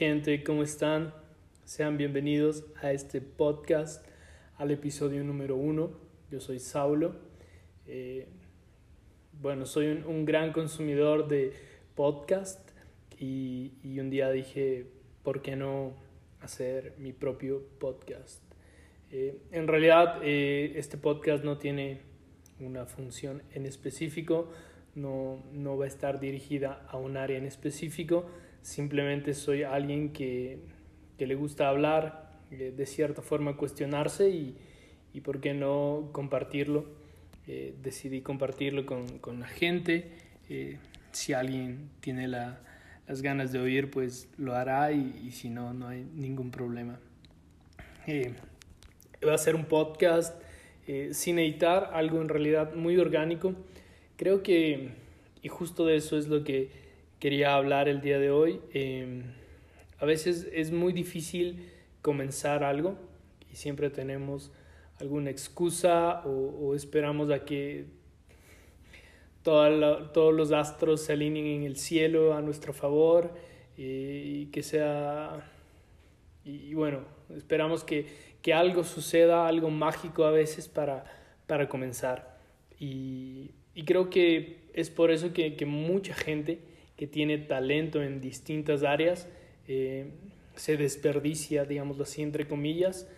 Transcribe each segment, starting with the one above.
gente? ¿Cómo están? Sean bienvenidos a este podcast, al episodio número uno. Yo soy Saulo. Eh, bueno, soy un, gran consumidor de podcast y, un día dije, ¿por qué no hacer mi propio podcast? Eh, en realidad, eh, este podcast no tiene una función en específico, no, no va a estar dirigida a un área en específico, simplemente soy alguien que, que le gusta hablar, eh, de cierta forma cuestionarse y, y por qué no compartirlo. Eh, decidí compartirlo con, con la gente. Eh, si alguien tiene la, las ganas de oír, pues lo hará y, y si no, no hay ningún problema. va a ser un podcast sin editar, algo en realidad muy orgánico. Creo que, y justo de eso es lo que quería hablar el día de hoy. Em, a veces es muy difícil comenzar algo y siempre tenemos alguna excusa o, esperamos a que todos los astros se alineen en el cielo a nuestro favor y, que sea... Y, bueno, esperamos que, que, algo suceda, algo mágico a veces para, para comenzar. Y, y creo que es por eso que, que mucha gente que tiene talento en distintas áreas eh, se desperdicia, digámoslo así, entre comillas,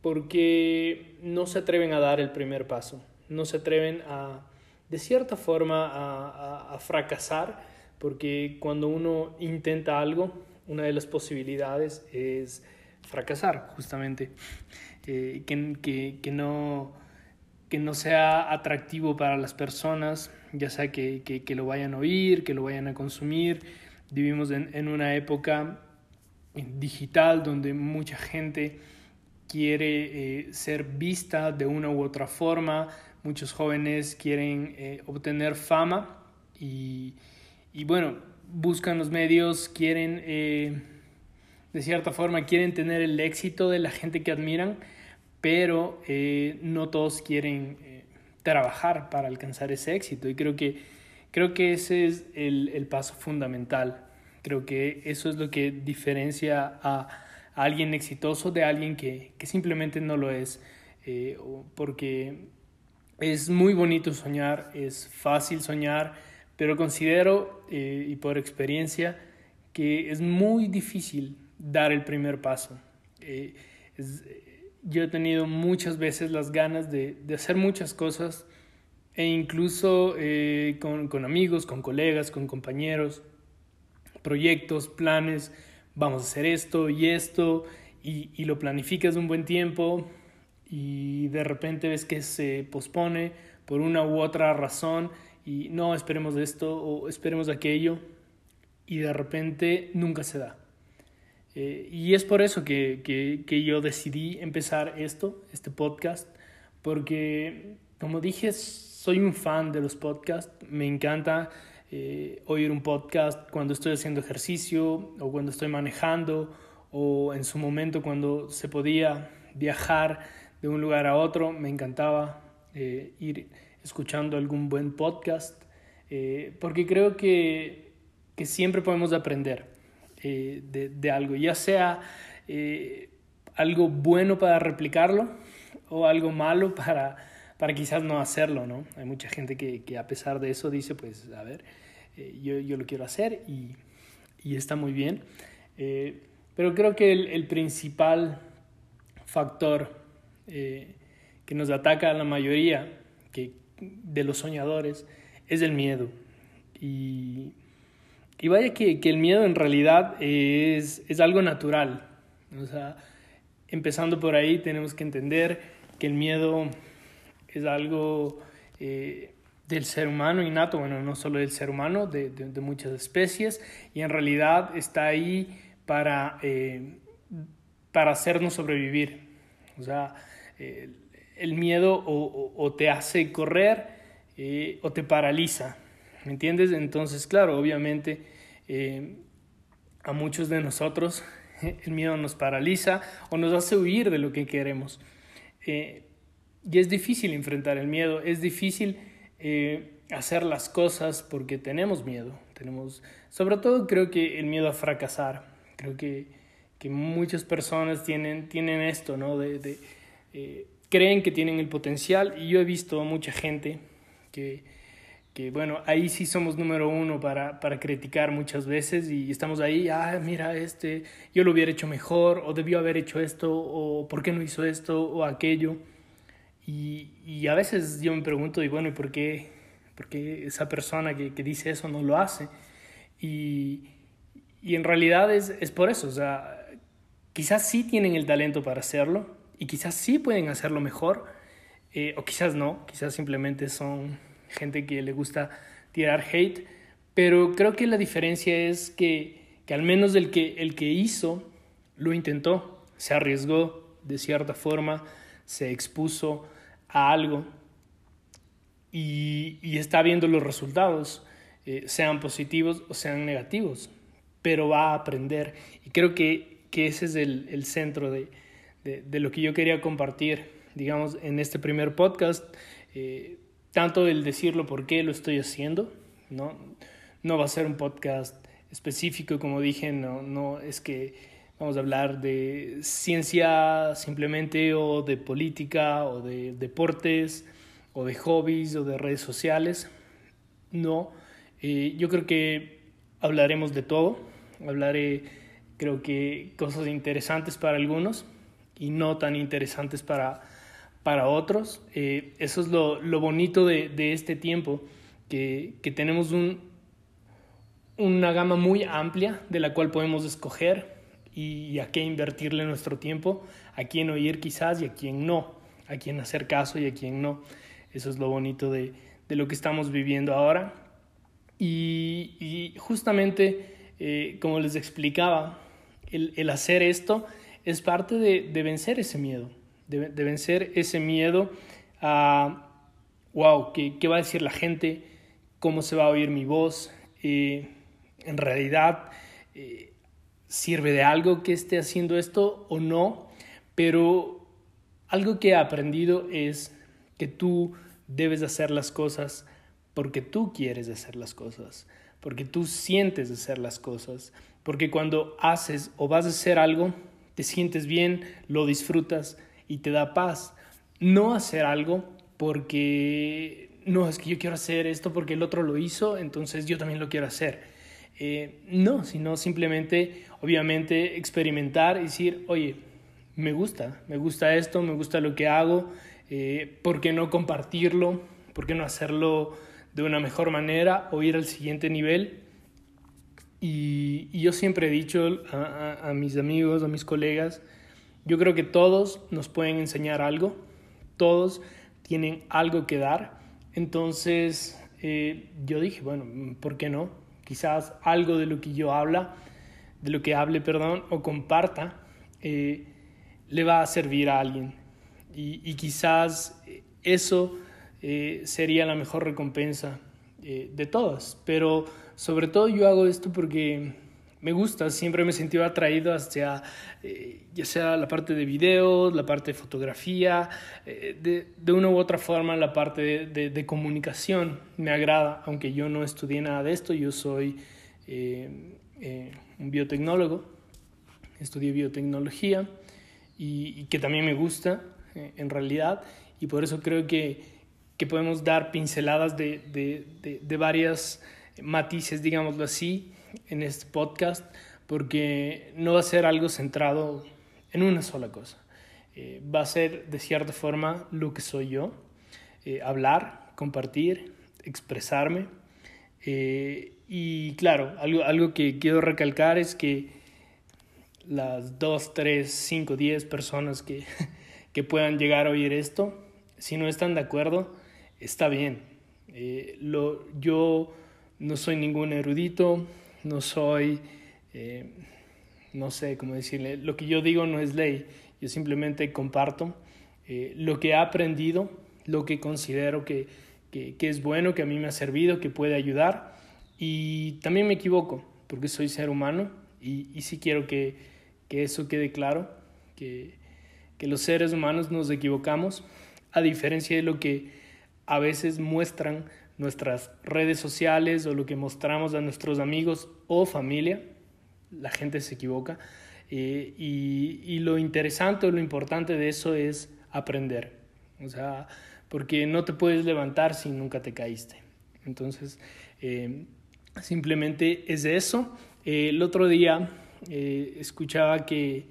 porque no se atreven a dar el primer paso, no se atreven a, de cierta forma, a, fracasar, porque cuando uno intenta algo, una de las posibilidades es fracasar, justamente, eh, que, que, que, no, que no sea atractivo para las personas, ya sea que, que, lo vayan a oír, que lo vayan a consumir. Vivimos en, una época digital donde mucha gente quiere eh, ser vista de una u otra forma, muchos jóvenes quieren eh, obtener fama y, y, bueno, buscan los medios, quieren, eh, de cierta forma, quieren tener el éxito de la gente que admiran, pero no todos quieren trabajar para alcanzar ese éxito. Y creo que, creo que ese es el, el paso fundamental. Creo que eso es lo que diferencia a, alguien exitoso de alguien que, que simplemente no lo es. Eh, porque es muy bonito soñar, es fácil soñar, pero considero, eh, y por experiencia, que es muy difícil dar el primer paso. Eh, es, yo he tenido muchas veces las ganas de, hacer muchas cosas e incluso eh, con, con, amigos, con colegas, con compañeros, proyectos, planes, vamos a hacer esto y esto y, y lo planificas un buen tiempo y de repente ves que se pospone por una u otra razón y no esperemos esto o esperemos aquello y de repente nunca se da. Eh, y es por eso que, que, yo decidí empezar esto, este podcast, porque como dije, soy un fan de los podcasts, me encanta eh, oír un podcast cuando estoy haciendo ejercicio o cuando estoy manejando o en su momento cuando se podía viajar de un lugar a otro, me encantaba eh, ir escuchando algún buen podcast, porque creo que, que siempre podemos aprender. Eh, de, algo, ya sea eh, algo bueno para replicarlo o algo malo para, para quizás no hacerlo, ¿no? Hay mucha gente que, que a pesar de eso dice, pues, a ver, eh, yo, yo, lo quiero hacer y, y está muy bien. pero creo que el, el principal factor que nos ataca a la mayoría que, de los soñadores es el miedo. Y y vaya que, el miedo en realidad es, es algo natural. O sea, empezando por ahí tenemos que entender que el miedo es algo eh, del ser humano innato, bueno, no solo del ser humano, de, muchas especies, y en realidad está ahí para, eh, para hacernos sobrevivir. O sea, eh, el miedo o, o, te hace correr o te paraliza. ¿Me entiendes? Entonces, claro, obviamente eh, a muchos de nosotros el miedo nos paraliza o nos hace huir de lo que queremos. Eh, y es difícil enfrentar el miedo, es difícil eh, hacer las cosas porque tenemos miedo. Tenemos, sobre todo creo que el miedo a fracasar. Creo que, que muchas personas tienen, tienen esto, ¿no? De, de eh, creen que tienen el potencial y yo he visto mucha gente que, que bueno, ahí sí somos número uno para, para criticar muchas veces y estamos ahí, ah, mira, este, yo lo hubiera hecho mejor, o debió haber hecho esto, o por qué no hizo esto o aquello. Y, y a veces yo me pregunto, y bueno, ¿y por qué, por qué esa persona que, que dice eso no lo hace? Y, y en realidad es, es por eso, o sea, quizás sí tienen el talento para hacerlo y quizás sí pueden hacerlo mejor, eh, o quizás no, quizás simplemente son gente que le gusta tirar hate, pero creo que la diferencia es que, que al menos el que, el que hizo lo intentó, se arriesgó de cierta forma, se expuso a algo y, y está viendo los resultados, eh, sean positivos o sean negativos, pero va a aprender. Y creo que, que ese es el, el centro de, de, de, lo que yo quería compartir, digamos, en este primer podcast. Eh, tanto el decirlo por qué lo estoy haciendo, ¿no? No va a ser un podcast específico, como dije, no, no es que vamos a hablar de ciencia simplemente o de política o de deportes o de hobbies o de redes sociales. No, eh, yo creo que hablaremos de todo, hablaré creo que cosas interesantes para algunos y no tan interesantes para para otros. Eh, eso es lo, bonito de, este tiempo, que, tenemos un, una gama muy amplia de la cual podemos escoger y a qué invertirle nuestro tiempo, a quién oír quizás y a quién no, a quién hacer caso y a quién no. Eso es lo bonito de, lo que estamos viviendo ahora. Y, justamente, eh, como les explicaba, el, el, hacer esto es parte de, de vencer ese miedo de, de vencer ese miedo a, wow, ¿qué, ¿qué, va a decir la gente? ¿Cómo se va a oír mi voz? Eh, en realidad, eh, ¿sirve de algo que esté haciendo esto o no? Pero algo que he aprendido es que tú debes hacer las cosas porque tú quieres hacer las cosas, porque tú sientes hacer las cosas, porque cuando haces o vas a hacer algo, te sientes bien, lo disfrutas, y te da paz. No hacer algo porque no, es que yo quiero hacer esto porque el otro lo hizo, entonces yo también lo quiero hacer. Eh, no, sino simplemente, obviamente, experimentar y decir, oye, me gusta, me gusta esto, me gusta lo que hago, eh, ¿por qué no compartirlo? ¿Por qué no hacerlo de una mejor manera o ir al siguiente nivel? Y, yo siempre he dicho a mis amigos, a mis colegas, yo creo que todos nos pueden enseñar algo, todos tienen algo que dar. Entonces eh, yo dije, bueno, ¿por qué no? Quizás algo de lo que yo habla, de lo que hable, perdón, o comparta, eh, le va a servir a alguien. Y, y quizás eso eh, sería la mejor recompensa eh, de todas. Pero sobre todo yo hago esto porque me gusta, siempre me he sentido atraído hacia eh, ya sea la parte de videos, la parte de fotografía, eh, de, de, una u otra forma la parte de, de, comunicación me agrada, aunque yo no estudié nada de esto, yo soy eh, un biotecnólogo, estudié biotecnología y, que también me gusta en realidad y por eso creo que, que podemos dar pinceladas de varias matices, digámoslo así, en este podcast porque no va a ser algo centrado en una sola cosa. Eh, va a ser de cierta forma lo que soy yo, eh, hablar, compartir, expresarme. Eh, y claro, algo, algo que quiero recalcar es que las 2, 3, 5, 10 personas que, que puedan llegar a oír esto, si no están de acuerdo, está bien. Lo, yo no soy ningún erudito, no soy, eh, no sé cómo decirle, lo que yo digo no es ley, yo simplemente comparto eh, lo que he aprendido, lo que considero que, que, es bueno, que a mí me ha servido, que puede ayudar y también me equivoco porque soy ser humano y, y sí quiero que, que eso quede claro, que, que los seres humanos nos equivocamos, a diferencia de lo que a veces muestran nuestras redes sociales o lo que mostramos a nuestros amigos o familia, la gente se equivoca. Eh, y, lo interesante o lo importante de eso es aprender. O sea, porque no te puedes levantar si nunca te caíste. Entonces, eh, simplemente es eso. Eh, el otro día escuchaba que,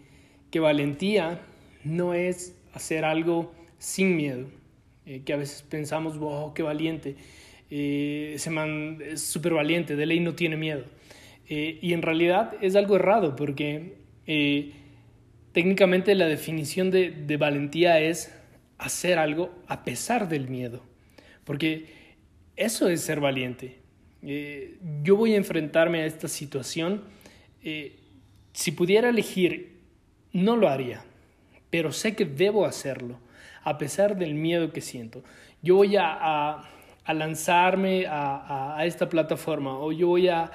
que valentía no es hacer algo sin miedo, que a veces pensamos, wow, qué valiente, man es súper valiente, de ley no tiene miedo. y en realidad es algo errado porque eh, técnicamente la definición de, valentía es hacer algo a pesar del miedo, porque eso es ser valiente. Eh, yo voy a enfrentarme a esta situación, eh, si pudiera elegir, no lo haría, pero sé que debo hacerlo, a pesar del miedo que siento. Yo voy a, lanzarme a, esta plataforma o yo voy a,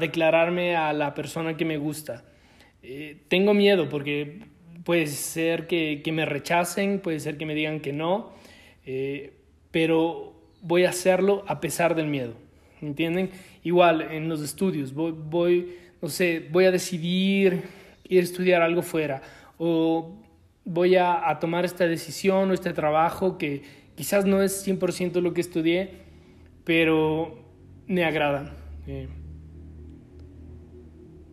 declararme a la persona que me gusta. Eh, tengo miedo porque puede ser que, me rechacen, puede ser que me digan que no, eh, pero voy a hacerlo a pesar del miedo, ¿entienden? Igual en los estudios, voy, voy, no sé, voy a decidir ir a estudiar algo fuera o voy a, tomar esta decisión o este trabajo que quizás no es 100% lo que estudié, pero me agrada. Eh,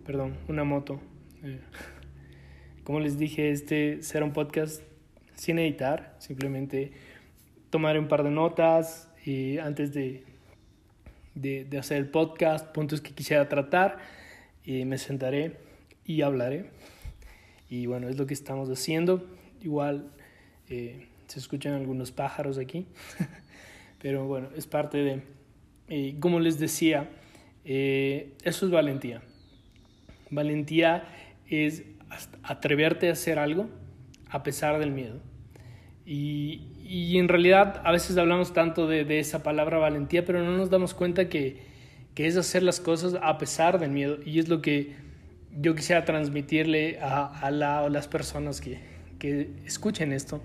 perdón, una moto. Eh, como les dije, este será un podcast sin editar, simplemente tomaré un par de notas y antes de, de, hacer el podcast, puntos que quisiera tratar, y me sentaré y hablaré. Y bueno, es lo que estamos haciendo. Igual eh, se escuchan algunos pájaros aquí, pero bueno, es parte de, eh, como les decía, eso es valentía. Valentía es atreverte a hacer algo a pesar del miedo. Y, y en realidad a veces hablamos tanto de, de, esa palabra valentía, pero no nos damos cuenta que, que, es hacer las cosas a pesar del miedo. Y es lo que yo quisiera transmitirle a, a las personas que, que escuchen esto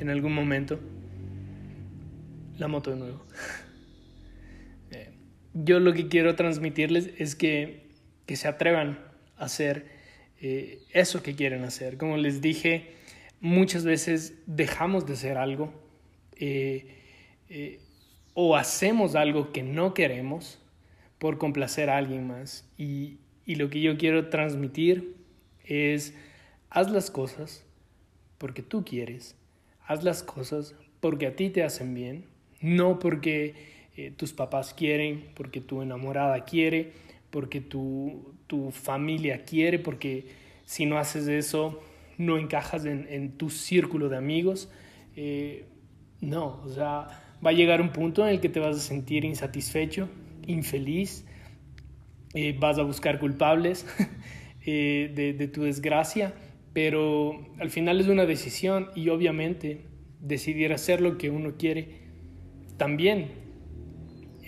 en algún momento. La moto de nuevo. Eh, yo lo que quiero transmitirles es que, que se atrevan a hacer eh, eso que quieren hacer. Como les dije, muchas veces dejamos de hacer algo eh, o hacemos algo que no queremos por complacer a alguien más. Y lo que yo quiero transmitir es, haz las cosas porque tú quieres, haz las cosas porque a ti te hacen bien, no porque tus papás quieren, porque tu enamorada quiere, porque tu, tu familia quiere, porque si no haces eso, no encajas en, tu círculo de amigos. Eh, no, o sea, va a llegar un punto en el que te vas a sentir insatisfecho, infeliz, eh, vas a buscar culpables eh, de, tu desgracia, pero al final es una decisión y obviamente decidir hacer lo que uno quiere también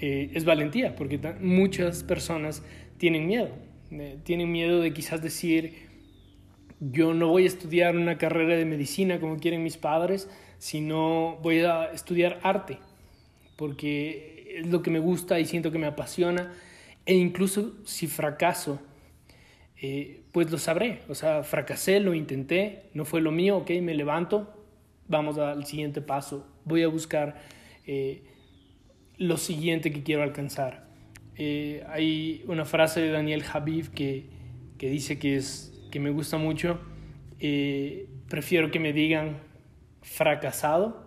es valentía, porque muchas personas tienen miedo. tienen miedo de quizás decir, yo no voy a estudiar una carrera de medicina como quieren mis padres, sino voy a estudiar arte, porque es lo que me gusta y siento que me apasiona. E incluso si fracaso, eh, pues lo sabré. O sea, fracasé, lo intenté, no fue lo mío, ok, me levanto, vamos al siguiente paso, voy a buscar eh, lo siguiente que quiero alcanzar. Eh, hay una frase de Daniel Habib que, que dice que, es, que me gusta mucho. Prefiero que me digan fracasado,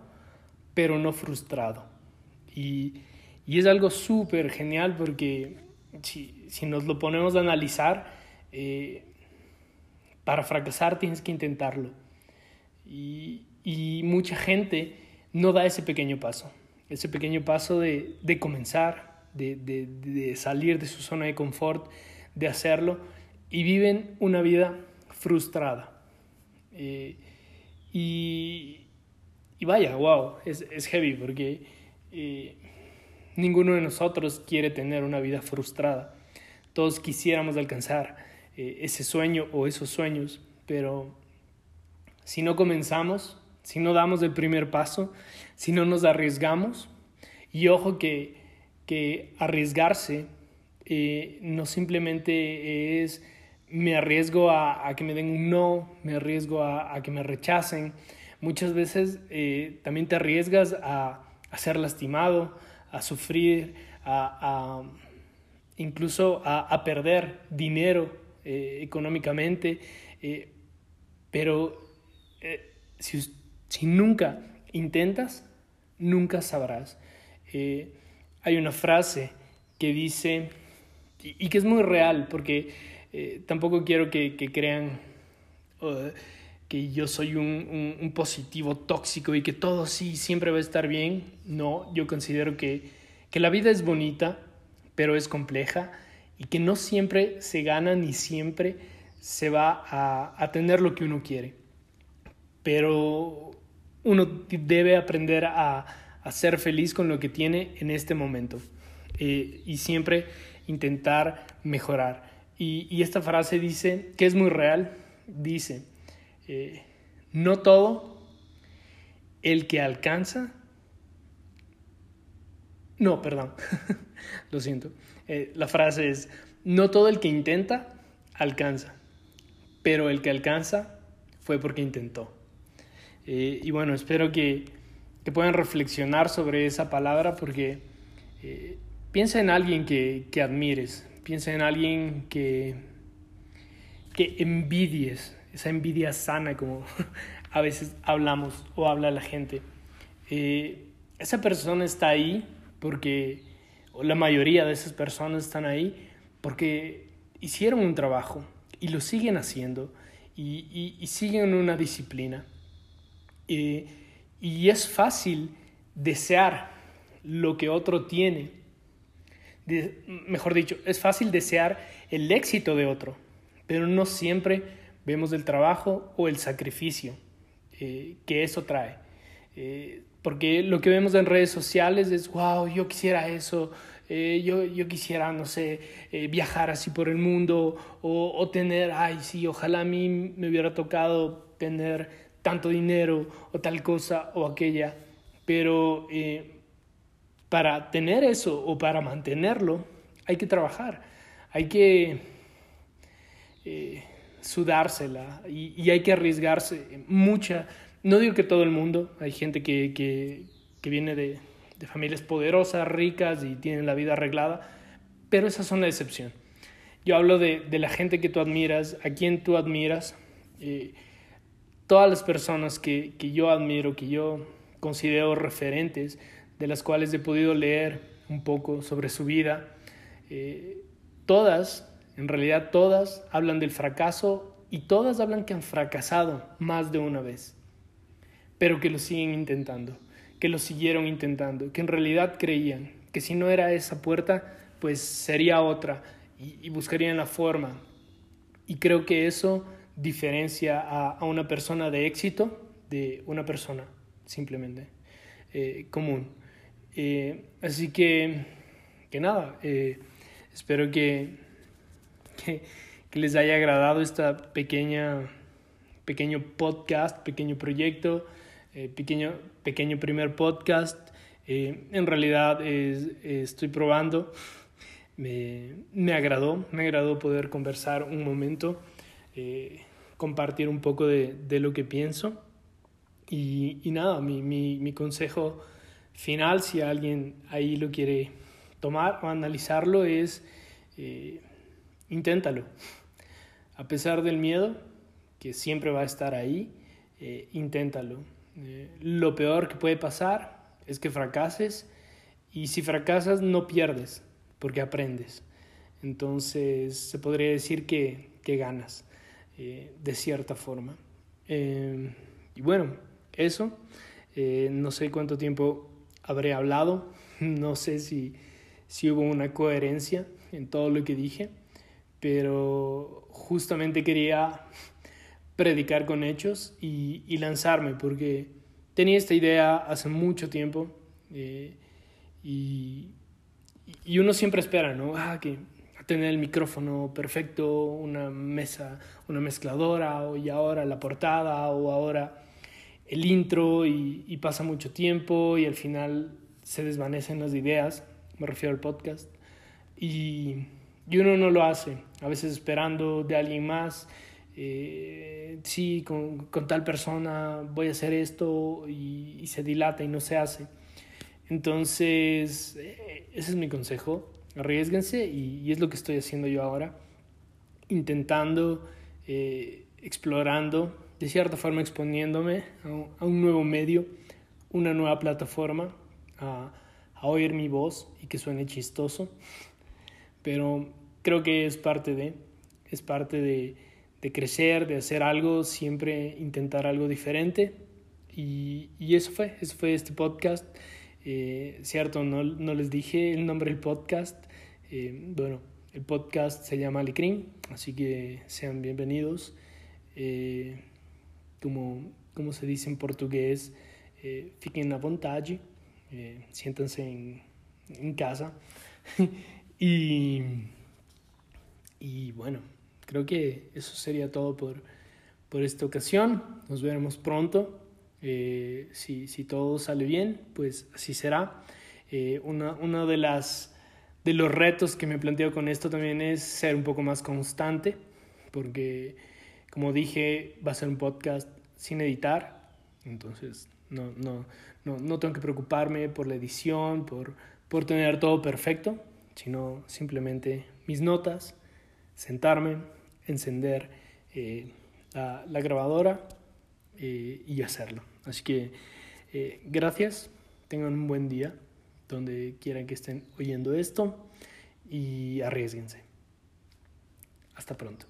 pero no frustrado. Y, y es algo súper genial porque si, si, nos lo ponemos a analizar, eh, para fracasar tienes que intentarlo. Y, mucha gente no da ese pequeño paso, ese pequeño paso de, de comenzar, de, de, salir de su zona de confort, de hacerlo, y viven una vida frustrada. Eh, y, vaya, wow, es, es heavy porque eh, ninguno de nosotros quiere tener una vida frustrada. Todos quisiéramos alcanzar eh, ese sueño o esos sueños, pero si no comenzamos, si no damos el primer paso, si no nos arriesgamos, y ojo que que arriesgarse eh, no simplemente es me arriesgo a, que me den un no, me arriesgo a, que me rechacen. Muchas veces eh, también te arriesgas a, ser lastimado, a sufrir, a, incluso a, perder dinero eh, económicamente. pero si, si, nunca intentas, nunca sabrás. hay una frase que dice, y, que es muy real, porque eh, tampoco quiero que, crean que yo soy un, positivo tóxico y que todo sí siempre va a estar bien. No, yo considero que, que la vida es bonita, pero es compleja y que no siempre se gana ni siempre se va a, tener lo que uno quiere. Pero uno debe aprender a, ser feliz con lo que tiene en este momento. Eh, y siempre intentar mejorar. Y, esta frase dice, que es muy real, dice, eh, no todo el que alcanza, no, perdón, lo siento, eh, la frase es, no todo el que intenta alcanza, pero el que alcanza fue porque intentó. Eh, y bueno, espero que, que, puedan reflexionar sobre esa palabra porque Piensa en alguien que, admires, piensa en alguien que, que envidies, esa envidia sana como a veces hablamos o habla la gente. Eh, esa persona está ahí porque, la mayoría de esas personas están ahí porque hicieron un trabajo y lo siguen haciendo y, siguen una disciplina. Eh, y es fácil desear lo que otro tiene mejor dicho, es fácil desear el éxito de otro, pero no siempre vemos el trabajo o el sacrificio eh, que eso trae. Eh, porque lo que vemos en redes sociales es, wow, yo quisiera eso, eh, yo, yo, quisiera, no sé, viajar así por el mundo o, o, tener, ay, sí, ojalá a mí me hubiera tocado tener tanto dinero o tal cosa o aquella. Pero para tener eso o para mantenerlo hay que trabajar, hay que eh, sudársela y, hay que arriesgarse mucha. No digo que todo el mundo, hay gente que, que, viene de, familias poderosas, ricas y tienen la vida arreglada, pero esas son la excepción. Yo hablo de, de la gente que tú admiras, a quien tú admiras, eh, todas las personas que, que yo admiro, que yo considero referentes, de las cuales he podido leer un poco sobre su vida, eh, todas, en realidad todas, hablan del fracaso y todas hablan que han fracasado más de una vez, pero que lo siguen intentando, que lo siguieron intentando, que en realidad creían que si no era esa puerta, pues sería otra y, buscarían la forma. Y creo que eso diferencia a, una persona de éxito de una persona simplemente eh, común. Eh, así que, que nada, eh, espero que, que, les haya agradado esta pequeña, pequeño podcast, pequeño proyecto, eh, pequeño, pequeño primer podcast. en realidad estoy probando, me, me, agradó, me agradó poder conversar un momento, compartir un poco de, de, lo que pienso. Y, y nada, mi, mi, mi consejo final, si alguien ahí lo quiere tomar o analizarlo, es eh, inténtalo. A pesar del miedo, que siempre va a estar ahí, eh, inténtalo. Eh, lo peor que puede pasar es que fracases y si fracasas no pierdes porque aprendes. Entonces se podría decir que, que ganas de cierta forma. y bueno, eso. no sé cuánto tiempo habré hablado. No sé si, si hubo una coherencia en todo lo que dije, pero justamente quería predicar con hechos y, lanzarme, porque tenía esta idea hace mucho tiempo eh, y, y, uno siempre espera, ¿no? Ah, que tener el micrófono perfecto, una mesa, una mezcladora, y ahora la portada, o ahora el intro y, pasa mucho tiempo y al final se desvanecen las ideas, me refiero al podcast, y uno no lo hace, a veces esperando de alguien más. Eh, sí, con, con, tal persona voy a hacer esto y, se dilata y no se hace. Entonces, eh, ese es mi consejo, arriesguense y, y, es lo que estoy haciendo yo ahora, intentando, eh, explorando, de cierta forma exponiéndome a un, a un, nuevo medio, una nueva plataforma, a, a oír mi voz y que suene chistoso, pero creo que es parte de, es parte de, de crecer, de hacer algo, siempre intentar algo diferente y, y eso fue, eso fue este podcast. Eh, cierto, no, no, les dije el nombre del podcast. Eh, bueno, el podcast se llama Alecrim, así que sean bienvenidos. Eh, como, como se dice en portugués, fiquen a vontade, siéntanse en, en casa. y, y bueno, creo que eso sería todo por, por esta ocasión. Nos veremos pronto. Eh, si, si, todo sale bien, pues así será. Eh, una, uno de, las, de los retos que me planteo con esto también es ser un poco más constante, porque como dije, va a ser un podcast sin editar, entonces no, no, no, no tengo que preocuparme por la edición, por, por tener todo perfecto, sino simplemente mis notas, sentarme, encender eh, la, grabadora eh, y hacerlo. Así que eh, gracias, tengan un buen día donde quieran que estén oyendo esto y arriesguense. Hasta pronto.